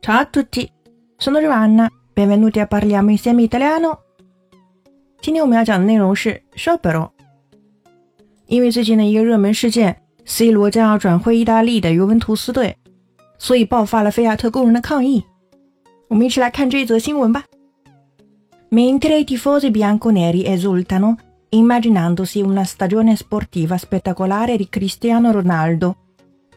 Ciao a tutti, sono Giovanna, benvenuti a Parliamo insieme italiano。今天我们要讲的内容是 sciopero。因为最近的一个热门事件，C 罗将要转会意大利的尤文图斯队，所以爆发了菲亚特工人的抗议。我们一起来看这一则新闻吧。Mentre i tifosi bianconeri esultano immaginandosi una stagione sportiva spettacolare di Cristiano Ronaldo,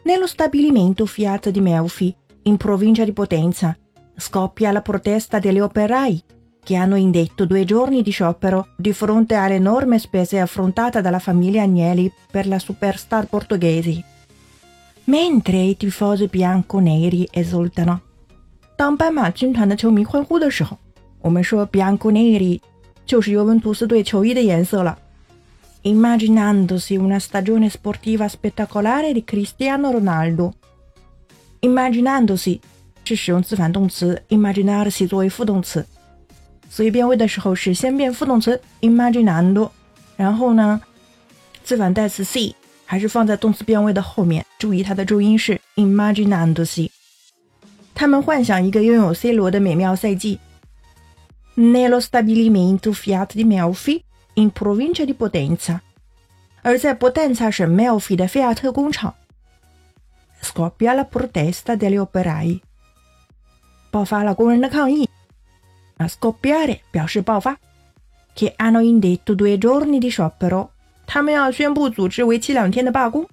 nello stabilimento Fiat di Melfi in provincia di Potenza, scoppia la protesta degli operai che hanno indetto due giorni di sciopero di fronte alle enormi spese affrontate dalla famiglia Agnelli per la superstar portoghesi. Mentre i tifosi bianconeri esultano，当斑马军团的球迷欢呼的时候，我们说 bianconeri 就是尤文图斯队球衣的颜色了。Immaginandosi una stagione sportiva spettacolare di Cristiano Ronaldo。 Imaginandosi 是使用自反动词 imaginarsi 作为副动词，所以变位的时候是先变副动词 imaginando，然后呢，自反代词 si 还是放在动词变位的后面，注意它的重音是 imaginandosi。他们幻想一个拥有 C 罗的美妙赛季。Nello stabilimento Fiat di Melfi in provincia di Potenza，而在博旦萨省 Melfi 的菲亚特工厂。scoppia la protesta degli operai，爆发了工人的抗议。啊，scoppiare 表示爆发。Che hanno indetto due giorni di sciopero，他们要宣布组织为期两天的罢工。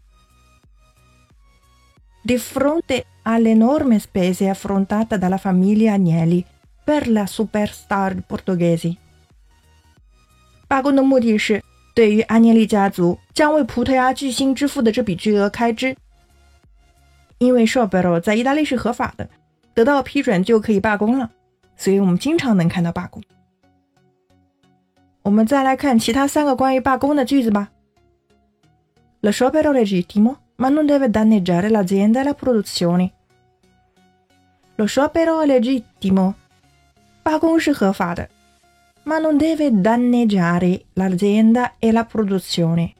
Di fronte alle enormi spese affrontate dalla famiglia Agnelli per la superstar portoghesi，罢工的目的是对于阿涅利家族将为葡萄牙巨星支付的这笔巨额开支。 因为 sciopero 在意大利是合法的，得到批准就可以罢工了，所以我们经常能看到罢工。我们再来看其他三个关于罢工的句子吧。Lo sciopero è legittimo, ma non deve danneggiare l'azienda e la produzione. Lo sciopero è legittimo，罢工是合法的，ma non deve danneggiare l'azienda e la produzione，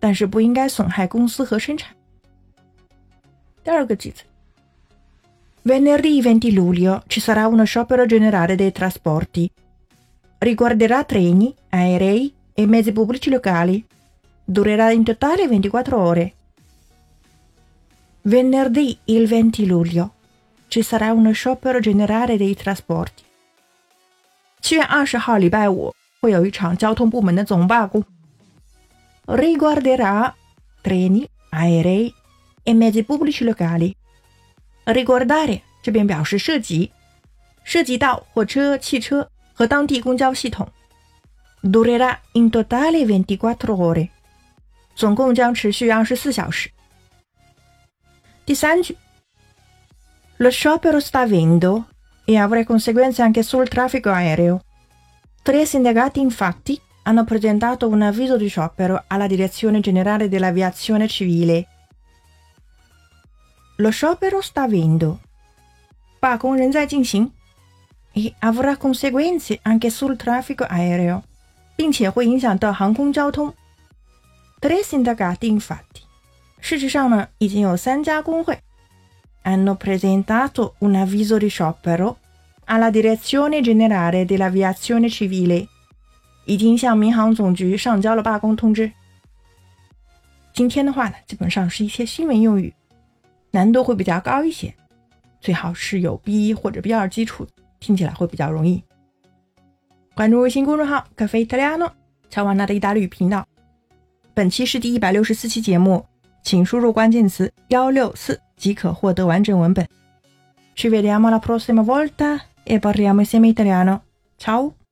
但是不应该损害公司和生产。Target. Venerdì 20 luglio ci sarà uno sciopero generale dei trasporti. Riguarderà treni, aerei e mezzi pubblici locali. Durerà in totale 24 ore. Venerdì il 20 luglio ci sarà uno sciopero generale dei trasporti. 七月二十号，礼拜五会有一场交通部门的总罢工。Riguarderà treni, aerei e mezzi pubblici locali。Riguardare 这边表示涉及，涉及到火车、汽车和当地公交系统。Durerà in totale ventiquattro ore，总共将持续二十四小时。第三句，Lo sciopero sta avendo e avrà conseguenze anche sul traffico aereo. Tre sindacati infatti hanno presentato un avviso di sciopero alla Direzione Generale dell'Aviazione Civile Lo sciopero sta avendo，罢工仍在进行，e avrà conseguenze anche sul traffico aereo，并且会影响到航空交通。Tre sindacati infatti，事实上呢，已经有三家工会，hanno presentato un avviso di sciopero alla Direzione Generale dell'Aviazione Civile，已经向民航总局上交了罢工通知。今天的话呢，基本上是一些新闻用语。 难度会比较高一些，最好是有 B 一或者 B 二基础，听起来会比较容易。关注微信公众号“咖啡意大利诺”，乔瓦纳的意大利语频道。本期是第一百六十四期节目，请输入关键词幺六四即可获得完整文本。Ci vediamo la prossima volta e parliamo insieme italiano. Ciao。